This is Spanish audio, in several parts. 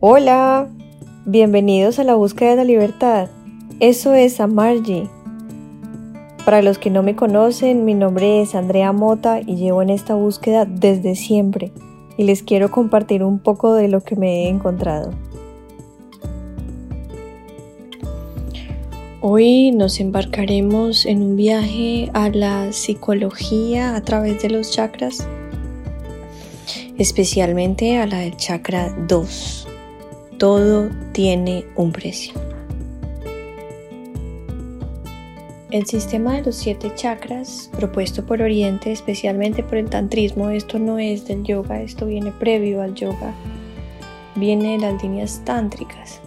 Hola, bienvenidos a la búsqueda de la libertad. Eso es Amargi. Para los que no me conocen, mi nombre es Andrea Mota y llevo en esta búsqueda desde siempre y les quiero compartir un poco de lo que me he encontrado. Hoy nos embarcaremos en un viaje a la psicología a través de los chakras, especialmente a la del chakra 2. Todo tiene un precio. El sistema de los siete chakras propuesto por Oriente, especialmente por el tantrismo, esto no es del yoga, esto viene previo al yoga, viene de las líneas tántricas.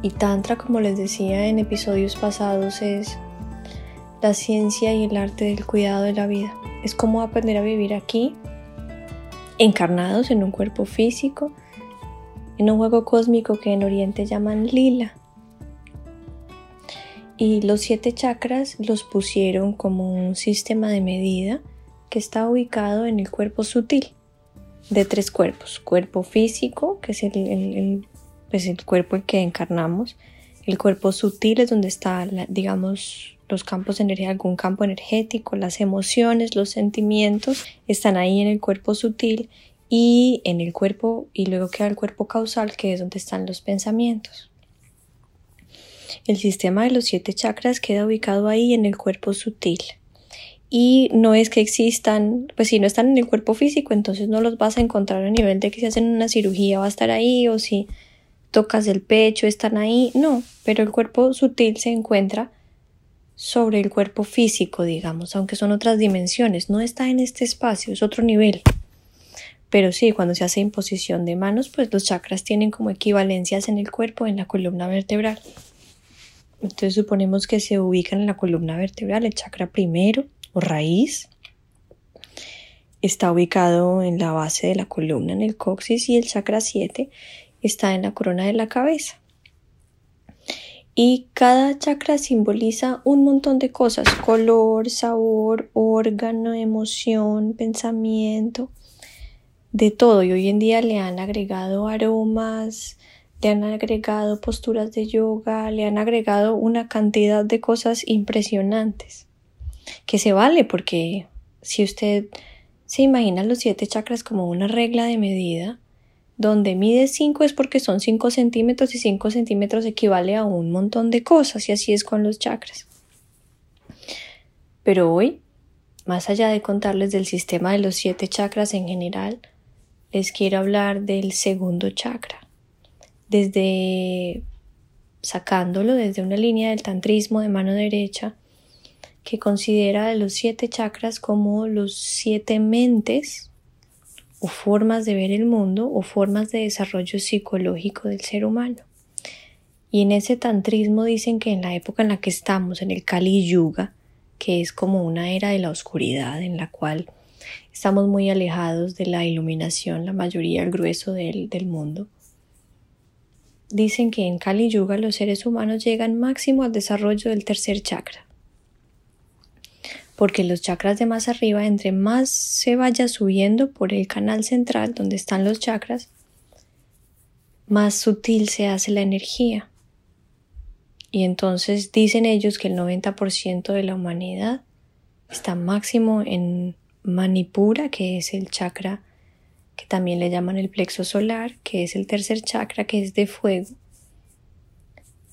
Y Tantra, como les decía en episodios pasados, es la ciencia y el arte del cuidado de la vida. Es como aprender a vivir aquí, encarnados en un cuerpo físico, en un juego cósmico que en Oriente llaman lila. Y los siete chakras los pusieron como un sistema de medida que está ubicado en el cuerpo sutil de tres cuerpos. Cuerpo físico, que es el, pues el cuerpo en que encarnamos. El cuerpo sutil es donde está, digamos, los campos de algún campo energético, las emociones, los sentimientos, están ahí en el cuerpo sutil y en el cuerpo y luego queda el cuerpo causal que es donde están los pensamientos. El sistema de los siete chakras queda ubicado ahí en el cuerpo sutil. Y no es que existan, pues si no están en el cuerpo físico, entonces no los vas a encontrar a nivel de que si hacen una cirugía va a estar ahí o si tocas el pecho están ahí, no, pero el cuerpo sutil se encuentra sobre el cuerpo físico, digamos, aunque son otras dimensiones, no está en este espacio, es otro nivel. Pero sí, cuando se hace imposición de manos, pues los chakras tienen como equivalencias en el cuerpo, en la columna vertebral. Entonces suponemos que se ubican en la columna vertebral, el chakra primero o raíz. Está ubicado en la base de la columna, en el coxis, y el chakra 7 está en la corona de la cabeza. Y cada chakra simboliza un montón de cosas, color, sabor, órgano, emoción, pensamiento de todo y hoy en día le han agregado aromas, le han agregado posturas de yoga, le han agregado una cantidad de cosas impresionantes que se vale porque si usted se imagina los siete chakras como una regla de medida, donde mide 5 es porque son 5 centímetros y 5 centímetros equivale a un montón de cosas y así es con los chakras. Pero hoy, más allá de contarles del sistema de los siete chakras en general, les quiero hablar del segundo chakra. Desde sacándolo desde una línea del tantrismo de mano derecha, que considera los siete chakras como los siete mentes o formas de ver el mundo o formas de desarrollo psicológico del ser humano. Y en ese tantrismo dicen que en la época en la que estamos, en el Kali Yuga, que es como una era de la oscuridad en la cual Estamos muy alejados de la iluminación, la mayoría, el grueso del, del mundo. Dicen que en Kali Yuga los seres humanos llegan máximo al desarrollo del tercer chakra. Porque los chakras de más arriba, entre más se vaya subiendo por el canal central donde están los chakras, más sutil se hace la energía. Y entonces dicen ellos que el 90% de la humanidad está máximo en Manipura, que es el chakra que también le llaman el plexo solar, que es el tercer chakra, que es de fuego.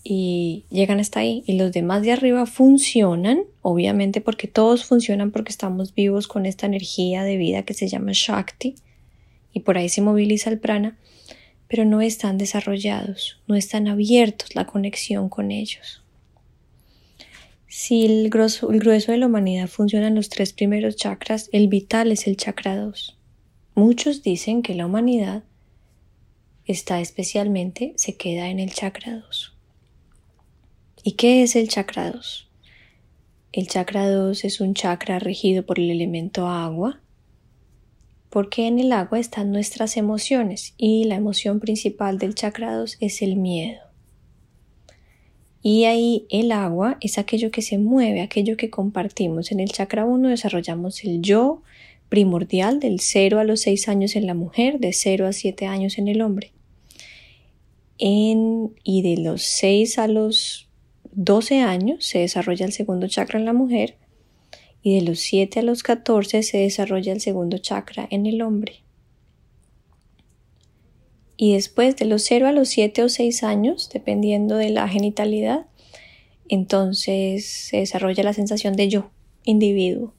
Y llegan hasta ahí. Y los demás de arriba funcionan, obviamente porque todos funcionan porque estamos vivos con esta energía de vida que se llama Shakti. Y por ahí se moviliza el prana, pero no están desarrollados, no están abiertos la conexión con ellos. Si el grueso, de la humanidad funciona en los tres primeros chakras, el vital es el chakra 2. Muchos dicen que la humanidad está especialmente, se queda en el chakra 2. ¿Y qué es el chakra 2? El chakra 2 es un chakra regido por el elemento agua, porque en el agua están nuestras emociones y la emoción principal del chakra 2 es el miedo. Y ahí el agua es aquello que se mueve, aquello que compartimos. En el chakra 1 desarrollamos el yo primordial del 0 a los 6 años en la mujer, de 0 a 7 años en el hombre. en, y de los 6 a los 12 años se desarrolla el segundo chakra en la mujer y de los 7 a los 14 se desarrolla el segundo chakra en el hombre. Y después de los 0 a los 7 o 6 años, dependiendo de la genitalidad, entonces se desarrolla la sensación de yo, individuo.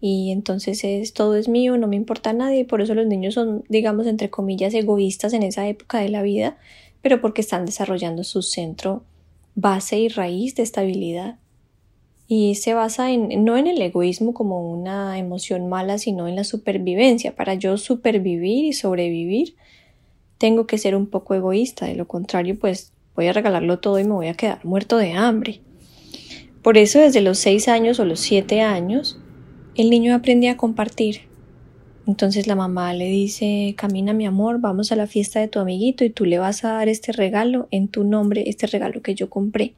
Y entonces es todo es mío, no me importa a nadie, y por eso los niños son, digamos, entre comillas, egoístas en esa época de la vida, pero porque están desarrollando su centro base y raíz de estabilidad. Y se basa en, no en el egoísmo como una emoción mala, sino en la supervivencia. Para yo supervivir y sobrevivir, tengo que ser un poco egoísta. De lo contrario, pues voy a regalarlo todo y me voy a quedar muerto de hambre. Por eso desde los seis años o los siete años, el niño aprende a compartir. Entonces la mamá le dice, camina mi amor, vamos a la fiesta de tu amiguito y tú le vas a dar este regalo en tu nombre, este regalo que yo compré.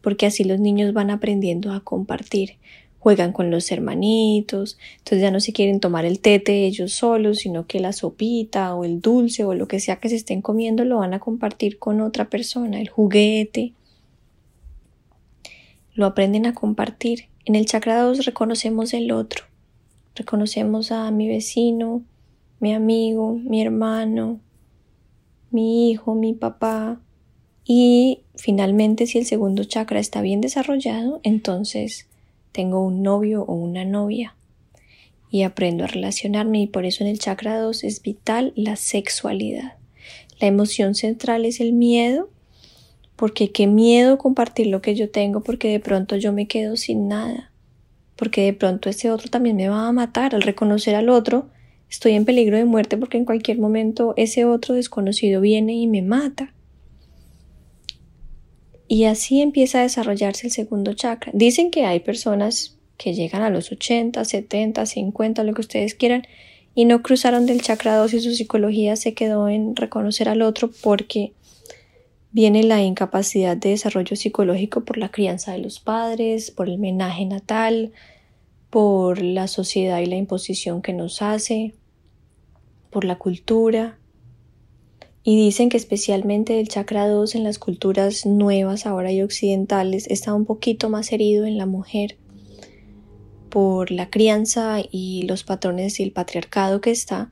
Porque así los niños van aprendiendo a compartir. Juegan con los hermanitos, entonces ya no se quieren tomar el tete ellos solos, sino que la sopita o el dulce o lo que sea que se estén comiendo lo van a compartir con otra persona, el juguete. Lo aprenden a compartir. En el chakra 2 reconocemos el otro Reconocemos a mi vecino, mi amigo, mi hermano, mi hijo, mi papá. Y finalmente, si el segundo chakra está bien desarrollado, entonces tengo un novio o una novia. Y aprendo a relacionarme y por eso en el chakra 2 es vital la sexualidad. La emoción central es el miedo, porque qué miedo compartir lo que yo tengo porque de pronto yo me quedo sin nada porque de pronto ese otro también me va a matar. Al reconocer al otro, estoy en peligro de muerte porque en cualquier momento ese otro desconocido viene y me mata. Y así empieza a desarrollarse el segundo chakra. Dicen que hay personas que llegan a los 80, 70, 50, lo que ustedes quieran, y no cruzaron del chakra 2 y su psicología se quedó en reconocer al otro porque viene la incapacidad de desarrollo psicológico por la crianza de los padres, por el menaje natal, por la sociedad y la imposición que nos hace, por la cultura. Y dicen que especialmente el chakra 2 en las culturas nuevas ahora y occidentales está un poquito más herido en la mujer por la crianza y los patrones y el patriarcado que está,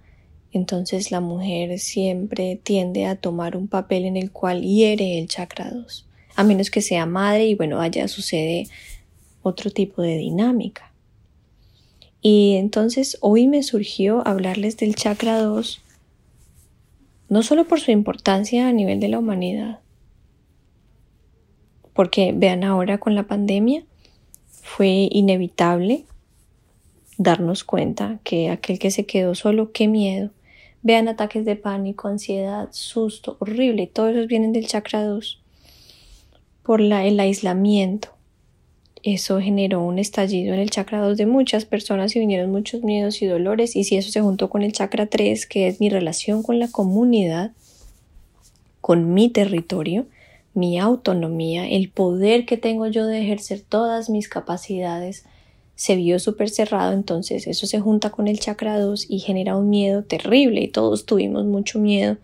entonces la mujer siempre tiende a tomar un papel en el cual hiere el chakra 2, a menos que sea madre y bueno, allá sucede otro tipo de dinámica. Y entonces hoy me surgió hablarles del chakra 2, no solo por su importancia a nivel de la humanidad, porque vean ahora con la pandemia, fue inevitable darnos cuenta que aquel que se quedó solo, qué miedo. Vean ataques de pánico, ansiedad, susto, horrible, todos esos vienen del chakra 2 por la, el aislamiento, eso generó un estallido en el chakra 2 de muchas personas y vinieron muchos miedos y dolores. Y si eso se juntó con el chakra 3 que es mi relación con la comunidad, con mi territorio, mi autonomía, el poder que tengo yo de ejercer todas mis capacidades, se vio súper cerrado, entonces eso se junta con el chakra 2 y genera un miedo terrible. Y todos tuvimos mucho miedo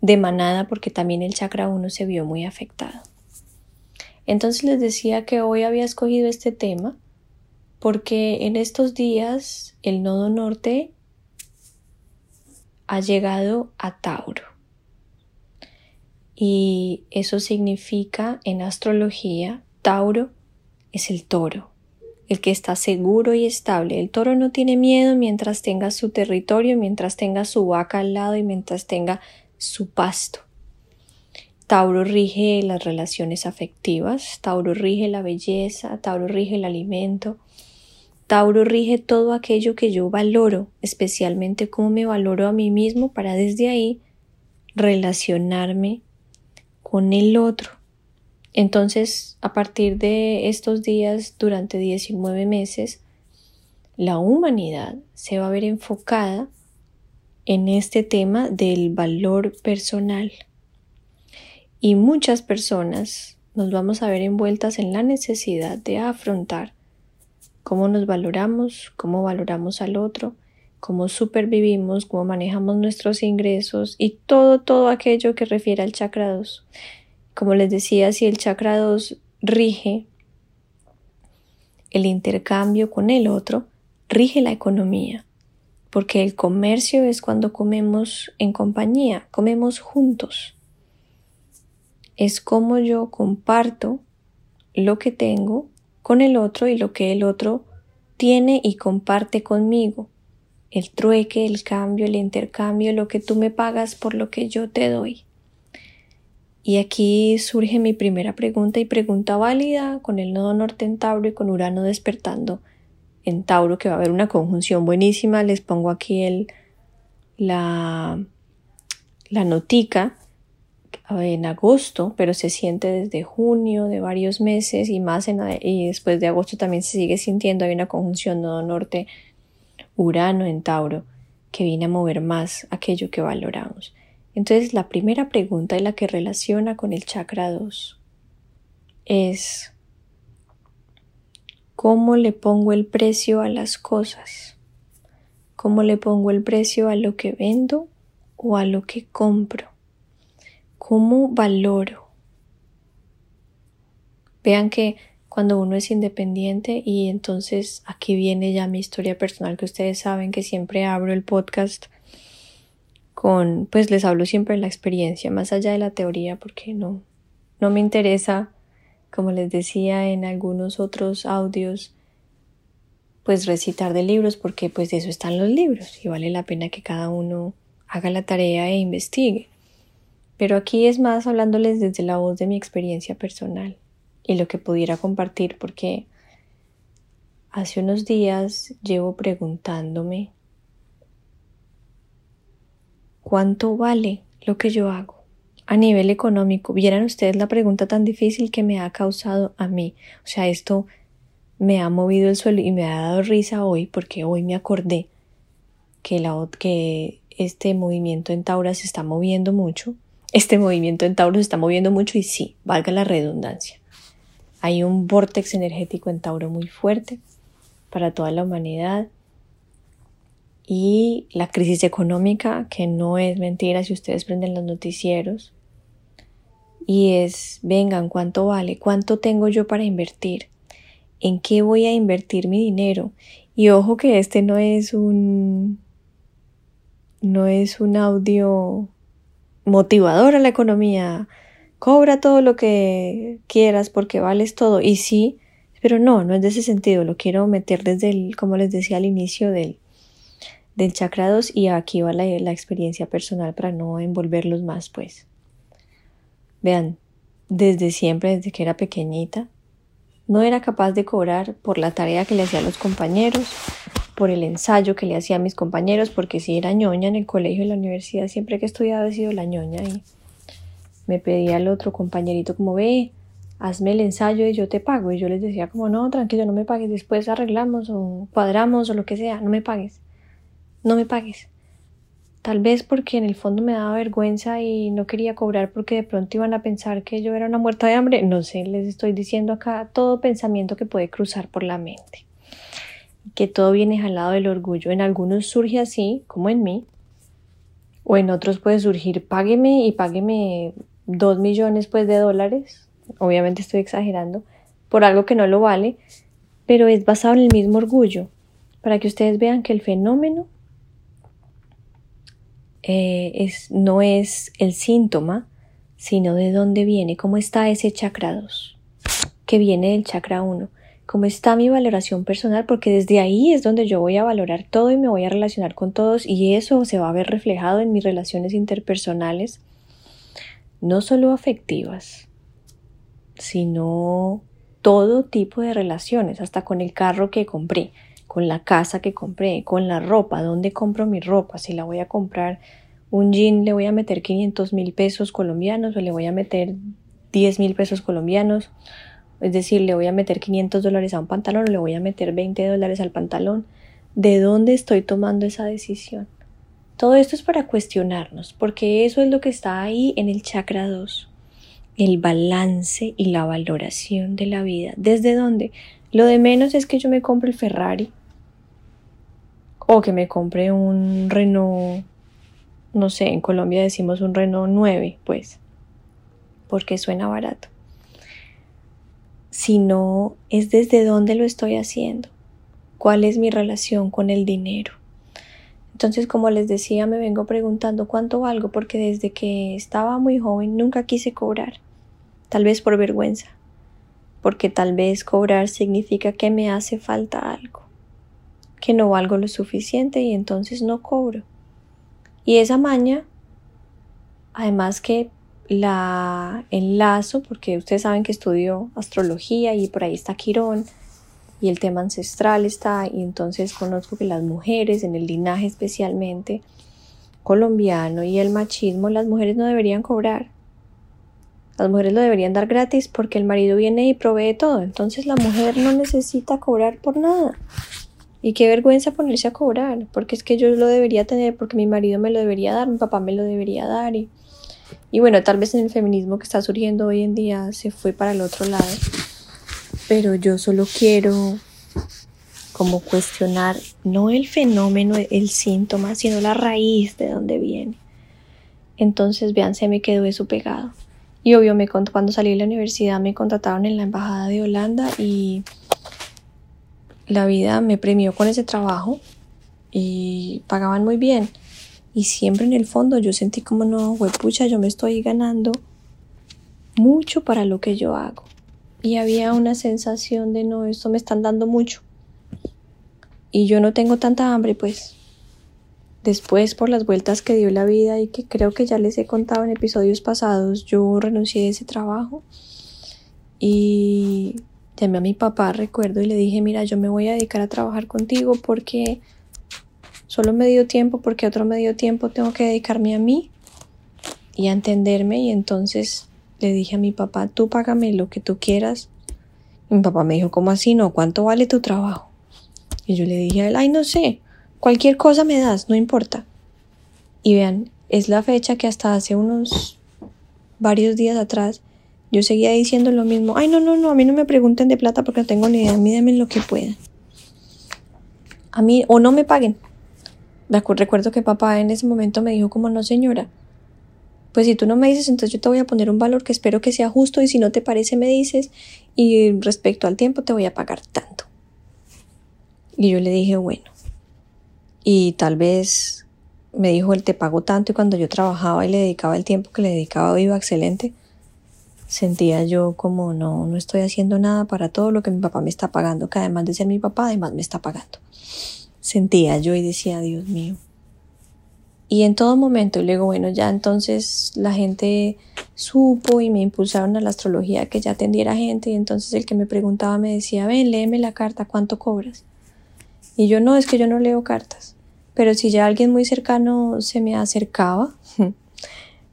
de manada porque también el chakra 1 se vio muy afectado. Entonces les decía que hoy había escogido este tema porque en estos días el nodo norte ha llegado a Tauro. Y eso significa en astrología, Tauro es el toro, el que está seguro y estable. El toro no tiene miedo mientras tenga su territorio, mientras tenga su vaca al lado y mientras tenga su pasto. Tauro rige las relaciones afectivas, Tauro rige la belleza, Tauro rige el alimento, Tauro rige todo aquello que yo valoro, especialmente cómo me valoro a mí mismo para desde ahí relacionarme con el otro. Entonces, a partir de estos días, durante 19 meses, la humanidad se va a ver enfocada en este tema del valor personal y muchas personas nos vamos a ver envueltas en la necesidad de afrontar cómo nos valoramos, cómo valoramos al otro, cómo supervivimos, cómo manejamos nuestros ingresos y todo, todo aquello que refiere al chakra 2. Como les decía, si el chakra 2 rige el intercambio con el otro, rige la economía, porque el comercio es cuando comemos en compañía, comemos juntos. Es como yo comparto lo que tengo con el otro y lo que el otro tiene y comparte conmigo. El trueque, el cambio, el intercambio, lo que tú me pagas por lo que yo te doy. Y aquí surge mi primera pregunta y pregunta válida con el nodo norte en Tauro y con Urano despertando en Tauro, que va a haber una conjunción buenísima. Les pongo aquí el, la, la notica en agosto, pero se siente desde junio, de varios meses y más en, y después de agosto también se sigue sintiendo. Hay una conjunción nodo norte Urano en Tauro que viene a mover más aquello que valoramos. Entonces la primera pregunta y la que relaciona con el chakra 2 es ¿cómo le pongo el precio a las cosas? ¿Cómo le pongo el precio a lo que vendo o a lo que compro? ¿Cómo valoro? Vean que cuando uno es independiente y entonces aquí viene ya mi historia personal que ustedes saben que siempre abro el podcast con, pues les hablo siempre de la experiencia, más allá de la teoría, porque no, no me interesa, como les decía en algunos otros audios, pues recitar de libros, porque pues de eso están los libros y vale la pena que cada uno haga la tarea e investigue. Pero aquí es más hablándoles desde la voz de mi experiencia personal y lo que pudiera compartir, porque hace unos días llevo preguntándome ¿Cuánto vale lo que yo hago? A nivel económico, vieran ustedes la pregunta tan difícil que me ha causado a mí. O sea, esto me ha movido el suelo y me ha dado risa hoy porque hoy me acordé que, la, que este movimiento en Tauro se está moviendo mucho. Este movimiento en Tauro se está moviendo mucho y sí, valga la redundancia. Hay un vortex energético en Tauro muy fuerte para toda la humanidad y la crisis económica, que no es mentira si ustedes prenden los noticieros, y es, vengan, ¿cuánto vale? ¿Cuánto tengo yo para invertir? ¿En qué voy a invertir mi dinero? Y ojo que este no es un no es un audio motivador a la economía. Cobra todo lo que quieras porque vales todo. Y sí, pero no, no es de ese sentido. Lo quiero meter desde el, como les decía al inicio, del, del chakra 2 y aquí va la, experiencia personal para no envolverlos más pues. Vean, desde siempre, desde que era pequeñita, no era capaz de cobrar por la tarea que le hacía a los compañeros, por el ensayo que le hacía a mis compañeros, porque si era ñoña en el colegio y la universidad, siempre que estudiaba he sido la ñoña y me pedía al otro compañerito como ve, hazme el ensayo y yo te pago. Y yo les decía como no, tranquilo, no me pagues, después arreglamos o cuadramos o lo que sea, no me pagues no me pagues. Tal vez porque en el fondo me daba vergüenza y no quería cobrar porque de pronto iban a pensar que yo era una muerta de hambre. No sé, les estoy diciendo acá todo pensamiento que puede cruzar por la mente. Que todo viene jalado del orgullo. En algunos surge así, como en mí. O en otros puede surgir, págueme y págueme dos millones pues de dólares. Obviamente estoy exagerando. Por algo que no lo vale. Pero es basado en el mismo orgullo. Para que ustedes vean que el fenómeno eh, es, no es el síntoma, sino de dónde viene, cómo está ese chakra 2, que viene del chakra 1, cómo está mi valoración personal, porque desde ahí es donde yo voy a valorar todo y me voy a relacionar con todos y eso se va a ver reflejado en mis relaciones interpersonales, no solo afectivas, sino todo tipo de relaciones, hasta con el carro que compré con la casa que compré, con la ropa, dónde compro mi ropa, si la voy a comprar un jean le voy a meter 500 mil pesos colombianos o le voy a meter 10 mil pesos colombianos, es decir, le voy a meter 500 dólares a un pantalón o le voy a meter 20 dólares al pantalón, ¿de dónde estoy tomando esa decisión? Todo esto es para cuestionarnos, porque eso es lo que está ahí en el chakra 2, el balance y la valoración de la vida. ¿Desde dónde? Lo de menos es que yo me compre el Ferrari O que me compre un Renault, no sé, en Colombia decimos un Renault 9, pues, porque suena barato. Sino es desde dónde lo estoy haciendo, cuál es mi relación con el dinero. Entonces, como les decía, me vengo preguntando cuánto valgo porque desde que estaba muy joven nunca quise cobrar, tal vez por vergüenza, porque tal vez cobrar significa que me hace falta algo, que no valgo lo suficiente y entonces no cobro. Y esa maña, además que la enlazo, porque ustedes saben que estudio astrología y por ahí está Quirón, y el tema ancestral está, y entonces conozco que las mujeres, en el linaje especialmente colombiano y el machismo, las mujeres no deberían cobrar. Las mujeres lo deberían dar gratis porque el marido viene y provee todo. Entonces la mujer no necesita cobrar por nada. Y qué vergüenza ponerse a cobrar, porque es que yo lo debería tener, porque mi marido me lo debería dar, mi papá me lo debería dar. Y, y bueno, tal vez en el feminismo que está surgiendo hoy en día se fue para el otro lado pero yo solo quiero como cuestionar no el fenómeno, el síntoma, sino la raíz de donde viene. Entonces, vean, se me quedó eso pegado. Y obvio, me, cuando salí de la universidad me contrataron en la embajada de Holanda y la vida me premió con ese trabajo y pagaban muy bien. Y siempre en el fondo yo sentí como no, pucha, yo me estoy ganando mucho para lo que yo hago y había una sensación de no, esto me están dando mucho. Y yo no tengo tanta hambre, pues. Después, por las vueltas que dio la vida y que creo que ya les he contado en episodios pasados, yo renuncié a ese trabajo y llamé a mi papá, recuerdo, y le dije, mira, yo me voy a dedicar a trabajar contigo porque solo me dio tiempo, porque otro medio tiempo tengo que dedicarme a mí y a entenderme y entonces le dije a mi papá, tú págame lo que tú quieras. mi papá me dijo, ¿cómo así no? ¿Cuánto vale tu trabajo? Y yo le dije a él, ay, no sé, cualquier cosa me das, no importa. Y vean, es la fecha que hasta hace unos varios días atrás yo seguía diciendo lo mismo, ay, no, no, no, a mí no me pregunten de plata porque no tengo ni idea, a mí lo que puedan. A mí, o no me paguen. Recuerdo que papá en ese momento me dijo como, no señora, pues si tú no me dices, entonces yo te voy a poner un valor que espero que sea justo y si no te parece me dices y respecto al tiempo te voy a pagar tanto. Y yo le dije, bueno, y tal vez me dijo, él te pago tanto y cuando yo trabajaba y le dedicaba el tiempo que le dedicaba iba excelente, sentía yo como no, no estoy haciendo nada para todo lo que mi papá me está pagando, que además de ser mi papá, además me está pagando. Sentía yo y decía, Dios mío, y en todo momento, y luego, bueno, ya entonces la gente supo y me impulsaron a la astrología que ya atendiera gente. Y entonces el que me preguntaba me decía, ven, léeme la carta, ¿cuánto cobras? Y yo no, es que yo no leo cartas. Pero si ya alguien muy cercano se me acercaba,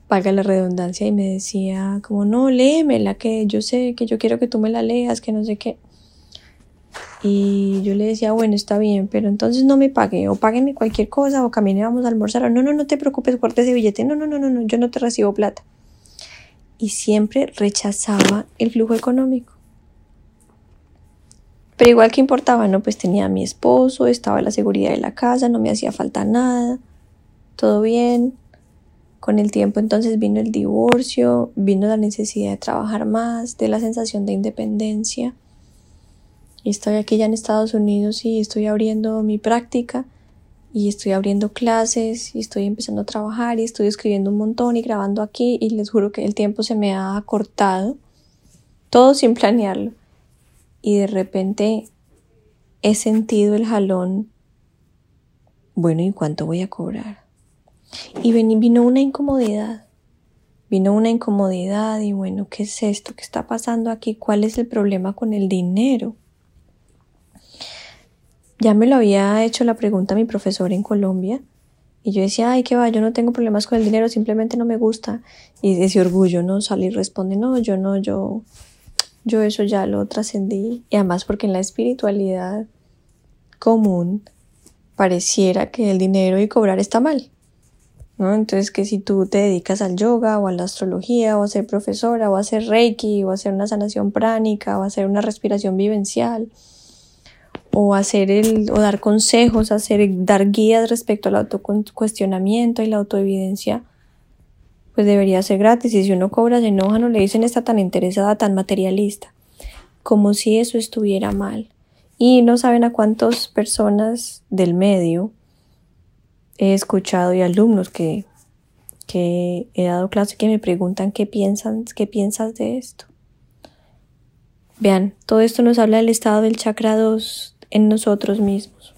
valga la redundancia, y me decía, como, no, léemela, que yo sé que yo quiero que tú me la leas, que no sé qué. Y yo le decía, bueno, está bien, pero entonces no me pague, o págueme cualquier cosa, o camine, vamos a almorzar, o no, no, no te preocupes, guarda ese billete, no, no, no, no, no, yo no te recibo plata. Y siempre rechazaba el flujo económico. Pero igual que importaba, ¿no? Pues tenía a mi esposo, estaba la seguridad de la casa, no me hacía falta nada, todo bien. Con el tiempo entonces vino el divorcio, vino la necesidad de trabajar más, de la sensación de independencia estoy aquí ya en Estados Unidos y estoy abriendo mi práctica y estoy abriendo clases y estoy empezando a trabajar y estoy escribiendo un montón y grabando aquí y les juro que el tiempo se me ha acortado, todo sin planearlo. Y de repente he sentido el jalón, bueno, ¿y cuánto voy a cobrar? Y vino una incomodidad, vino una incomodidad y bueno, ¿qué es esto? ¿Qué está pasando aquí? ¿Cuál es el problema con el dinero? Ya me lo había hecho la pregunta mi profesor en Colombia y yo decía, ay, qué va, yo no tengo problemas con el dinero, simplemente no me gusta. Y ese orgullo, ¿no? Sale y responde, no, yo no, yo, yo eso ya lo trascendí. Y además porque en la espiritualidad común pareciera que el dinero y cobrar está mal. ¿no? Entonces que si tú te dedicas al yoga o a la astrología o a ser profesora o a hacer reiki o a hacer una sanación pránica o a hacer una respiración vivencial o hacer el, o dar consejos, hacer, dar guías respecto al autocuestionamiento y la autoevidencia, pues debería ser gratis. Y si uno cobra, se enoja, no le dicen está tan interesada, tan materialista, como si eso estuviera mal. Y no saben a cuántas personas del medio he escuchado y alumnos que, que he dado clase que me preguntan qué piensan, qué piensas de esto. Vean, todo esto nos habla del estado del chakra 2 en nosotros mismos.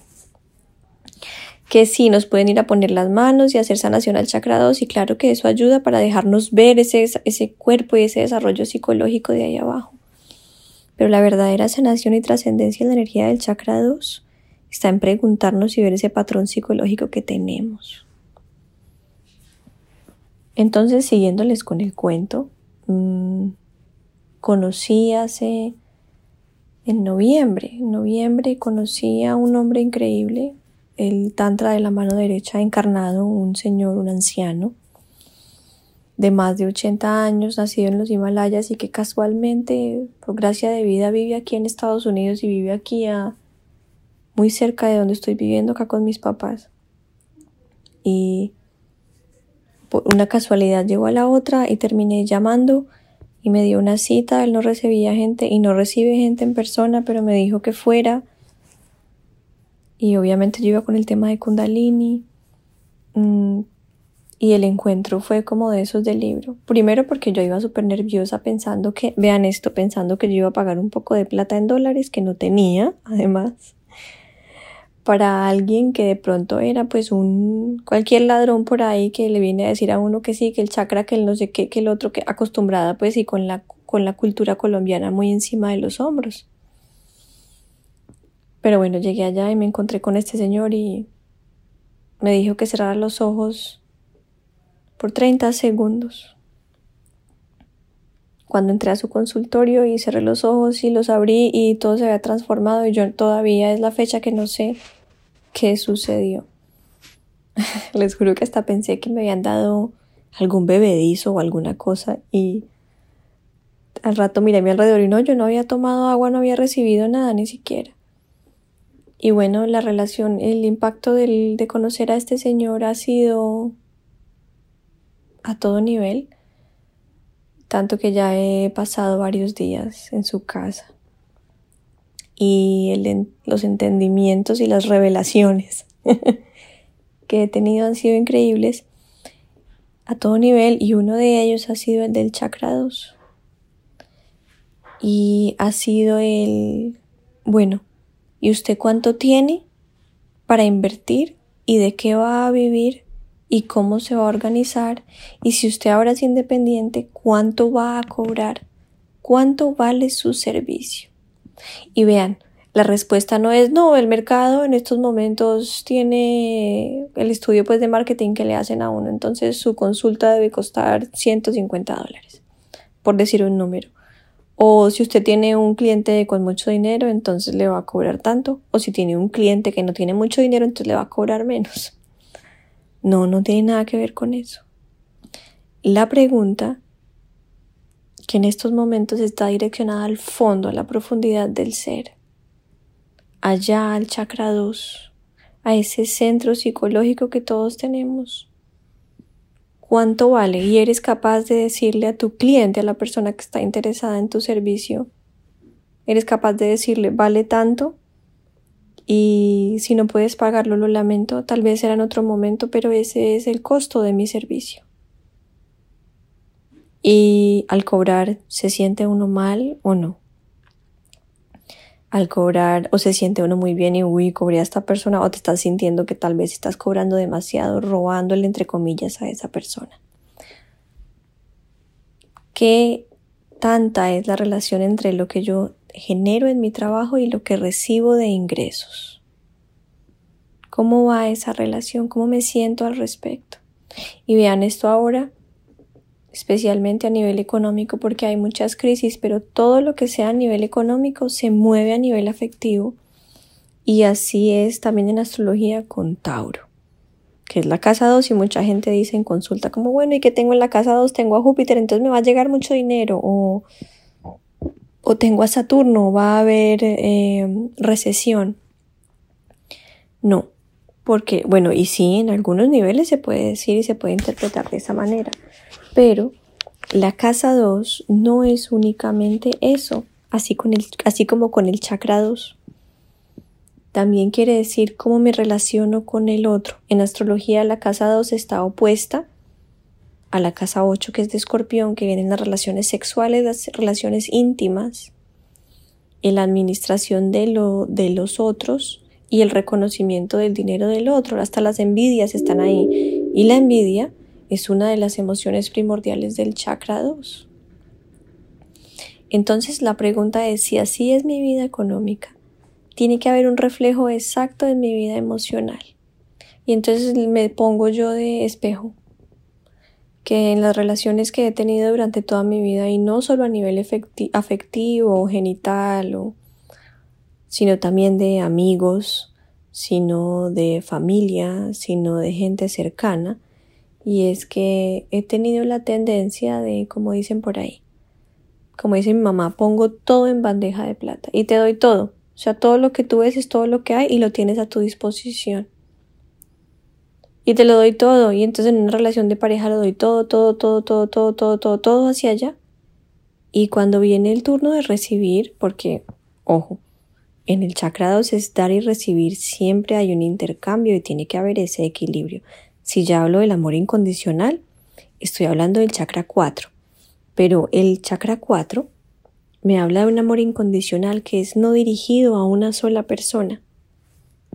Que sí, nos pueden ir a poner las manos y hacer sanación al chakra 2 y claro que eso ayuda para dejarnos ver ese, ese cuerpo y ese desarrollo psicológico de ahí abajo. Pero la verdadera sanación y trascendencia en la energía del chakra 2 está en preguntarnos y ver ese patrón psicológico que tenemos. Entonces, siguiéndoles con el cuento, mmm, conocí hace en noviembre. En noviembre conocí a un hombre increíble, el Tantra de la mano derecha encarnado, un señor, un anciano de más de 80 años, nacido en los Himalayas y que casualmente, por gracia de vida, vive aquí en Estados Unidos y vive aquí a, muy cerca de donde estoy viviendo acá con mis papás. Y por una casualidad llegó a la otra y terminé llamando y me dio una cita, él no recibía gente y no recibe gente en persona, pero me dijo que fuera. Y obviamente yo iba con el tema de Kundalini. Mm, y el encuentro fue como de esos del libro. Primero porque yo iba súper nerviosa pensando que, vean esto, pensando que yo iba a pagar un poco de plata en dólares que no tenía, además para alguien que de pronto era pues un cualquier ladrón por ahí que le viene a decir a uno que sí, que el chakra, que el no sé qué, que el otro, que acostumbrada pues y con la, con la cultura colombiana muy encima de los hombros. Pero bueno, llegué allá y me encontré con este señor y me dijo que cerrara los ojos por 30 segundos. Cuando entré a su consultorio y cerré los ojos y los abrí y todo se había transformado y yo todavía es la fecha que no sé qué sucedió. Les juro que hasta pensé que me habían dado algún bebedizo o alguna cosa y al rato miré a mi alrededor y no, yo no había tomado agua, no había recibido nada ni siquiera. Y bueno, la relación, el impacto del, de conocer a este señor ha sido a todo nivel tanto que ya he pasado varios días en su casa. Y los entendimientos y las revelaciones que he tenido han sido increíbles a todo nivel y uno de ellos ha sido el del chakra 2 y ha sido el bueno ¿y usted cuánto tiene para invertir y de qué va a vivir y cómo se va a organizar y si usted ahora es independiente, cuánto va a cobrar, cuánto vale su servicio. Y vean, la respuesta no es no, el mercado en estos momentos tiene el estudio pues de marketing que le hacen a uno, entonces su consulta debe costar 150 dólares, por decir un número. O si usted tiene un cliente con mucho dinero, entonces le va a cobrar tanto. O si tiene un cliente que no tiene mucho dinero, entonces le va a cobrar menos. No, no tiene nada que ver con eso. La pregunta que en estos momentos está direccionada al fondo, a la profundidad del ser, allá al chakra 2, a ese centro psicológico que todos tenemos. ¿Cuánto vale? Y eres capaz de decirle a tu cliente, a la persona que está interesada en tu servicio, eres capaz de decirle, vale tanto y si no puedes pagarlo, lo lamento, tal vez será en otro momento, pero ese es el costo de mi servicio. Y al cobrar, ¿se siente uno mal o no? Al cobrar, o se siente uno muy bien y uy, cobré a esta persona, o te estás sintiendo que tal vez estás cobrando demasiado, robándole entre comillas a esa persona. ¿Qué tanta es la relación entre lo que yo genero en mi trabajo y lo que recibo de ingresos. ¿Cómo va esa relación? ¿Cómo me siento al respecto? Y vean esto ahora, especialmente a nivel económico, porque hay muchas crisis, pero todo lo que sea a nivel económico se mueve a nivel afectivo. Y así es también en astrología con Tauro, que es la casa 2 y mucha gente dice en consulta como, bueno, ¿y que tengo en la casa 2? Tengo a Júpiter, entonces me va a llegar mucho dinero o o tengo a Saturno, va a haber eh, recesión. No, porque, bueno, y sí, en algunos niveles se puede decir y se puede interpretar de esa manera, pero la casa 2 no es únicamente eso, así, con el, así como con el chakra 2. También quiere decir cómo me relaciono con el otro. En astrología la casa 2 está opuesta a la casa 8 que es de escorpión, que vienen las relaciones sexuales, las relaciones íntimas, la administración de, lo, de los otros y el reconocimiento del dinero del otro. Hasta las envidias están ahí. Y la envidia es una de las emociones primordiales del chakra 2. Entonces la pregunta es si así es mi vida económica, tiene que haber un reflejo exacto en mi vida emocional. Y entonces me pongo yo de espejo que en las relaciones que he tenido durante toda mi vida y no solo a nivel afectivo o genital sino también de amigos, sino de familia, sino de gente cercana, y es que he tenido la tendencia de, como dicen por ahí, como dice mi mamá, pongo todo en bandeja de plata y te doy todo. O sea, todo lo que tú ves es todo lo que hay y lo tienes a tu disposición y te lo doy todo. Y entonces en una relación de pareja lo doy todo, todo, todo, todo, todo, todo, todo, todo hacia allá. Y cuando viene el turno de recibir, porque, ojo, en el chakra 2 es dar y recibir, siempre hay un intercambio y tiene que haber ese equilibrio. Si ya hablo del amor incondicional, estoy hablando del chakra 4. Pero el chakra 4 me habla de un amor incondicional que es no dirigido a una sola persona,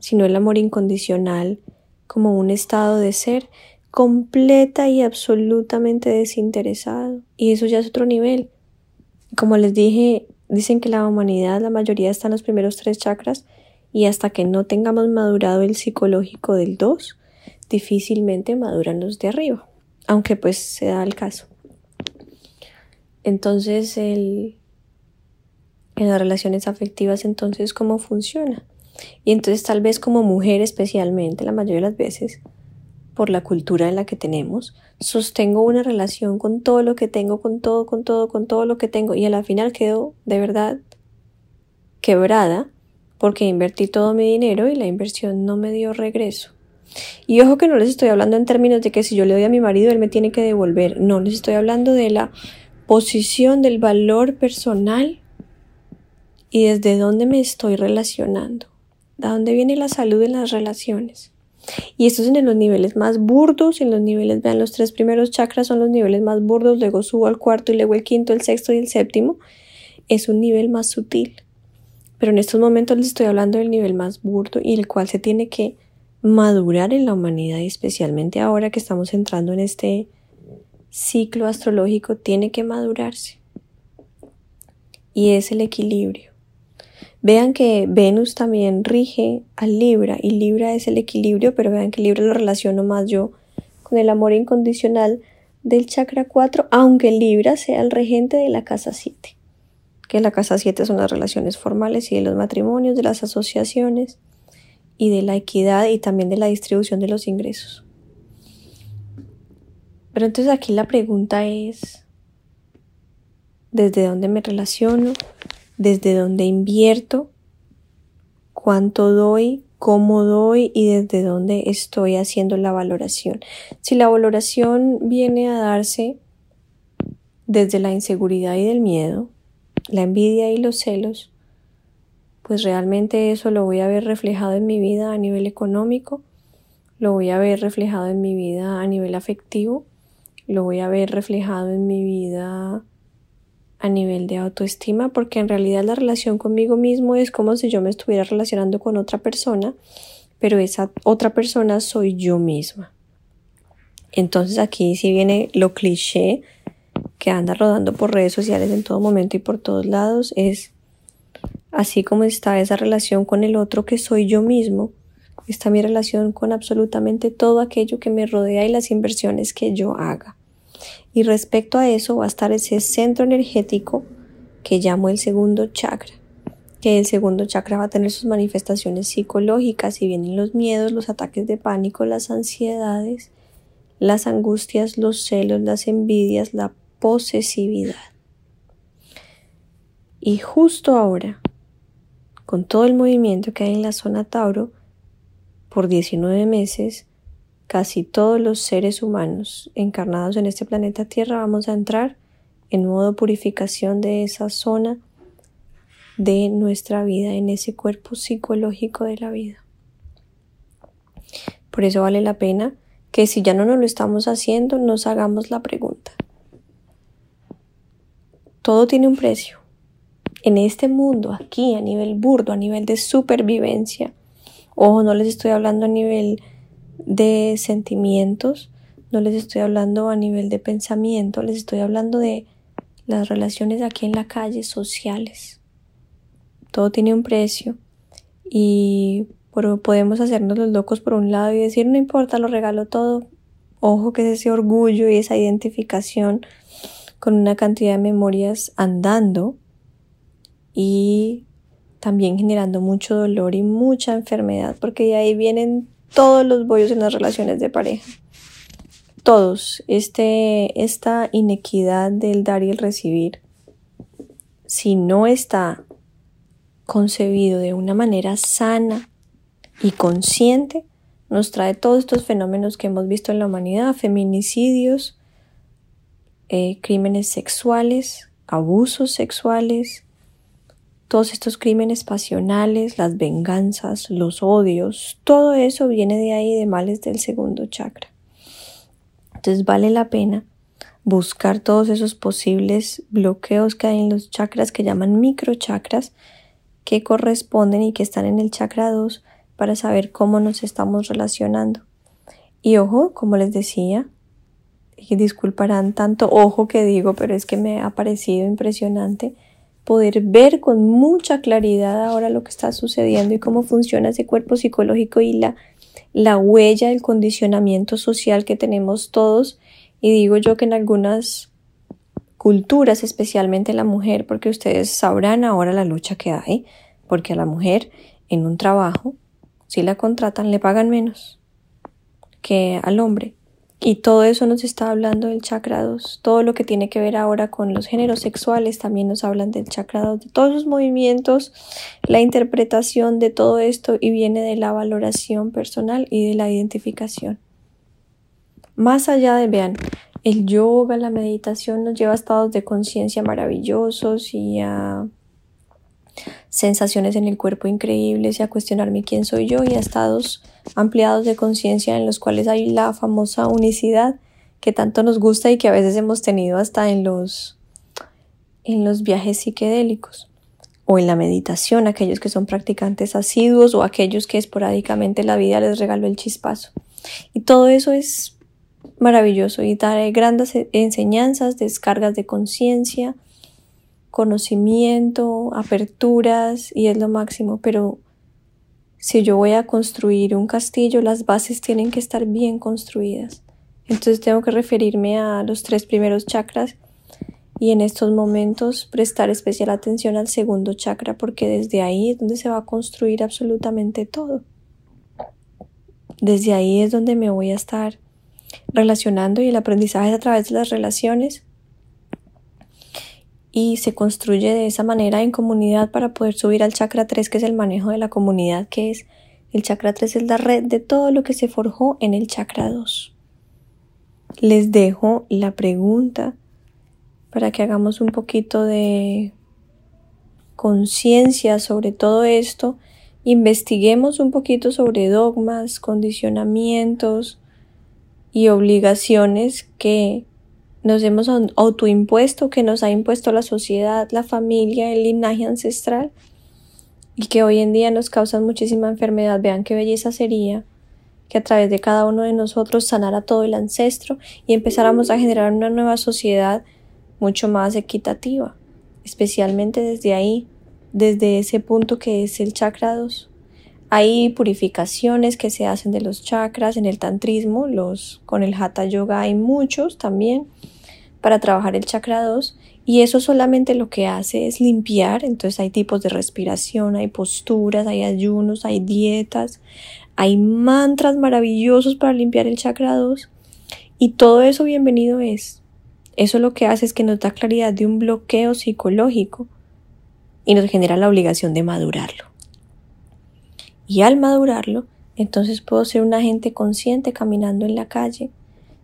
sino el amor incondicional como un estado de ser completa y absolutamente desinteresado. Y eso ya es otro nivel. Como les dije, dicen que la humanidad, la mayoría está en los primeros tres chakras y hasta que no tengamos madurado el psicológico del 2, difícilmente maduran los de arriba, aunque pues se da el caso. Entonces, el, en las relaciones afectivas, entonces, ¿cómo funciona? Y entonces tal vez como mujer especialmente, la mayoría de las veces, por la cultura en la que tenemos, sostengo una relación con todo lo que tengo, con todo, con todo, con todo lo que tengo y a la final quedo de verdad quebrada porque invertí todo mi dinero y la inversión no me dio regreso. Y ojo que no les estoy hablando en términos de que si yo le doy a mi marido él me tiene que devolver, no, les estoy hablando de la posición del valor personal y desde dónde me estoy relacionando. ¿De dónde viene la salud en las relaciones? Y esto es en los niveles más burdos, en los niveles, vean, los tres primeros chakras son los niveles más burdos, luego subo al cuarto y luego el quinto, el sexto y el séptimo. Es un nivel más sutil. Pero en estos momentos les estoy hablando del nivel más burdo y el cual se tiene que madurar en la humanidad y especialmente ahora que estamos entrando en este ciclo astrológico, tiene que madurarse. Y es el equilibrio. Vean que Venus también rige a Libra y Libra es el equilibrio, pero vean que Libra lo relaciono más yo con el amor incondicional del chakra 4, aunque Libra sea el regente de la casa 7, que la casa 7 son las relaciones formales y de los matrimonios, de las asociaciones y de la equidad y también de la distribución de los ingresos. Pero entonces aquí la pregunta es, ¿desde dónde me relaciono? Desde dónde invierto, cuánto doy, cómo doy y desde dónde estoy haciendo la valoración. Si la valoración viene a darse desde la inseguridad y del miedo, la envidia y los celos, pues realmente eso lo voy a ver reflejado en mi vida a nivel económico, lo voy a ver reflejado en mi vida a nivel afectivo, lo voy a ver reflejado en mi vida a nivel de autoestima porque en realidad la relación conmigo mismo es como si yo me estuviera relacionando con otra persona, pero esa otra persona soy yo misma. Entonces aquí sí viene lo cliché que anda rodando por redes sociales en todo momento y por todos lados es así como está esa relación con el otro que soy yo mismo, está mi relación con absolutamente todo aquello que me rodea y las inversiones que yo haga. Y respecto a eso va a estar ese centro energético que llamo el segundo chakra, que el segundo chakra va a tener sus manifestaciones psicológicas y vienen los miedos, los ataques de pánico, las ansiedades, las angustias, los celos, las envidias, la posesividad. Y justo ahora, con todo el movimiento que hay en la zona Tauro, por 19 meses, casi todos los seres humanos encarnados en este planeta Tierra vamos a entrar en modo purificación de esa zona de nuestra vida, en ese cuerpo psicológico de la vida. Por eso vale la pena que si ya no nos lo estamos haciendo, nos hagamos la pregunta. Todo tiene un precio. En este mundo, aquí, a nivel burdo, a nivel de supervivencia, ojo, no les estoy hablando a nivel de sentimientos, no les estoy hablando a nivel de pensamiento, les estoy hablando de las relaciones aquí en la calle sociales. Todo tiene un precio y podemos hacernos los locos por un lado y decir no importa, lo regalo todo. Ojo que es ese orgullo y esa identificación con una cantidad de memorias andando y también generando mucho dolor y mucha enfermedad porque de ahí vienen todos los bollos en las relaciones de pareja. Todos. Este, esta inequidad del dar y el recibir, si no está concebido de una manera sana y consciente, nos trae todos estos fenómenos que hemos visto en la humanidad, feminicidios, eh, crímenes sexuales, abusos sexuales, todos estos crímenes pasionales, las venganzas, los odios, todo eso viene de ahí de males del segundo chakra. Entonces vale la pena buscar todos esos posibles bloqueos que hay en los chakras que llaman microchakras que corresponden y que están en el chakra 2 para saber cómo nos estamos relacionando. Y ojo, como les decía, y disculparán tanto ojo que digo, pero es que me ha parecido impresionante poder ver con mucha claridad ahora lo que está sucediendo y cómo funciona ese cuerpo psicológico y la, la huella del condicionamiento social que tenemos todos. Y digo yo que en algunas culturas, especialmente la mujer, porque ustedes sabrán ahora la lucha que hay, porque a la mujer en un trabajo, si la contratan, le pagan menos que al hombre. Y todo eso nos está hablando del chakra 2. Todo lo que tiene que ver ahora con los géneros sexuales también nos hablan del chakra 2. De todos los movimientos, la interpretación de todo esto y viene de la valoración personal y de la identificación. Más allá de, vean, el yoga, la meditación nos lleva a estados de conciencia maravillosos y a sensaciones en el cuerpo increíbles y a cuestionarme quién soy yo y a estados ampliados de conciencia en los cuales hay la famosa unicidad que tanto nos gusta y que a veces hemos tenido hasta en los en los viajes psiquedélicos o en la meditación, aquellos que son practicantes asiduos o aquellos que esporádicamente la vida les regaló el chispazo. Y todo eso es maravilloso y trae grandes enseñanzas, descargas de conciencia, conocimiento, aperturas y es lo máximo, pero si yo voy a construir un castillo, las bases tienen que estar bien construidas. Entonces tengo que referirme a los tres primeros chakras y en estos momentos prestar especial atención al segundo chakra porque desde ahí es donde se va a construir absolutamente todo. Desde ahí es donde me voy a estar relacionando y el aprendizaje es a través de las relaciones y se construye de esa manera en comunidad para poder subir al chakra 3 que es el manejo de la comunidad que es el chakra 3 es la red de todo lo que se forjó en el chakra 2. Les dejo la pregunta para que hagamos un poquito de conciencia sobre todo esto, investiguemos un poquito sobre dogmas, condicionamientos y obligaciones que nos hemos autoimpuesto, que nos ha impuesto la sociedad, la familia, el linaje ancestral y que hoy en día nos causan muchísima enfermedad. Vean qué belleza sería que a través de cada uno de nosotros sanara todo el ancestro y empezáramos a generar una nueva sociedad mucho más equitativa, especialmente desde ahí, desde ese punto que es el chakra 2. Hay purificaciones que se hacen de los chakras en el tantrismo, los con el hatha yoga hay muchos también para trabajar el chakra 2 y eso solamente lo que hace es limpiar, entonces hay tipos de respiración, hay posturas, hay ayunos, hay dietas, hay mantras maravillosos para limpiar el chakra 2 y todo eso bienvenido es. Eso lo que hace es que nos da claridad de un bloqueo psicológico y nos genera la obligación de madurarlo. Y al madurarlo, entonces puedo ser un agente consciente caminando en la calle,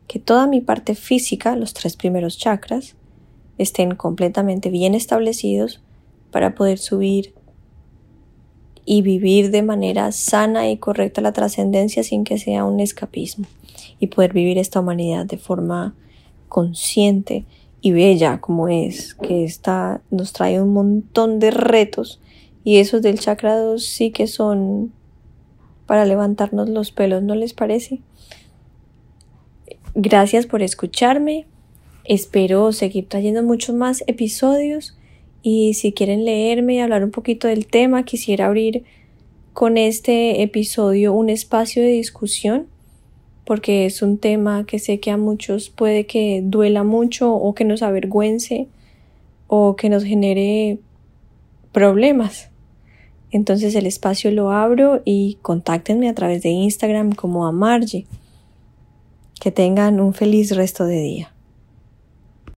que toda mi parte física, los tres primeros chakras, estén completamente bien establecidos para poder subir y vivir de manera sana y correcta la trascendencia sin que sea un escapismo y poder vivir esta humanidad de forma consciente y bella como es, que está, nos trae un montón de retos y esos del chakra 2 sí que son para levantarnos los pelos, ¿no les parece? Gracias por escucharme. Espero seguir trayendo muchos más episodios y si quieren leerme y hablar un poquito del tema, quisiera abrir con este episodio un espacio de discusión porque es un tema que sé que a muchos puede que duela mucho o que nos avergüence o que nos genere problemas. Entonces el espacio lo abro y contáctenme a través de Instagram como a Margie. Que tengan un feliz resto de día.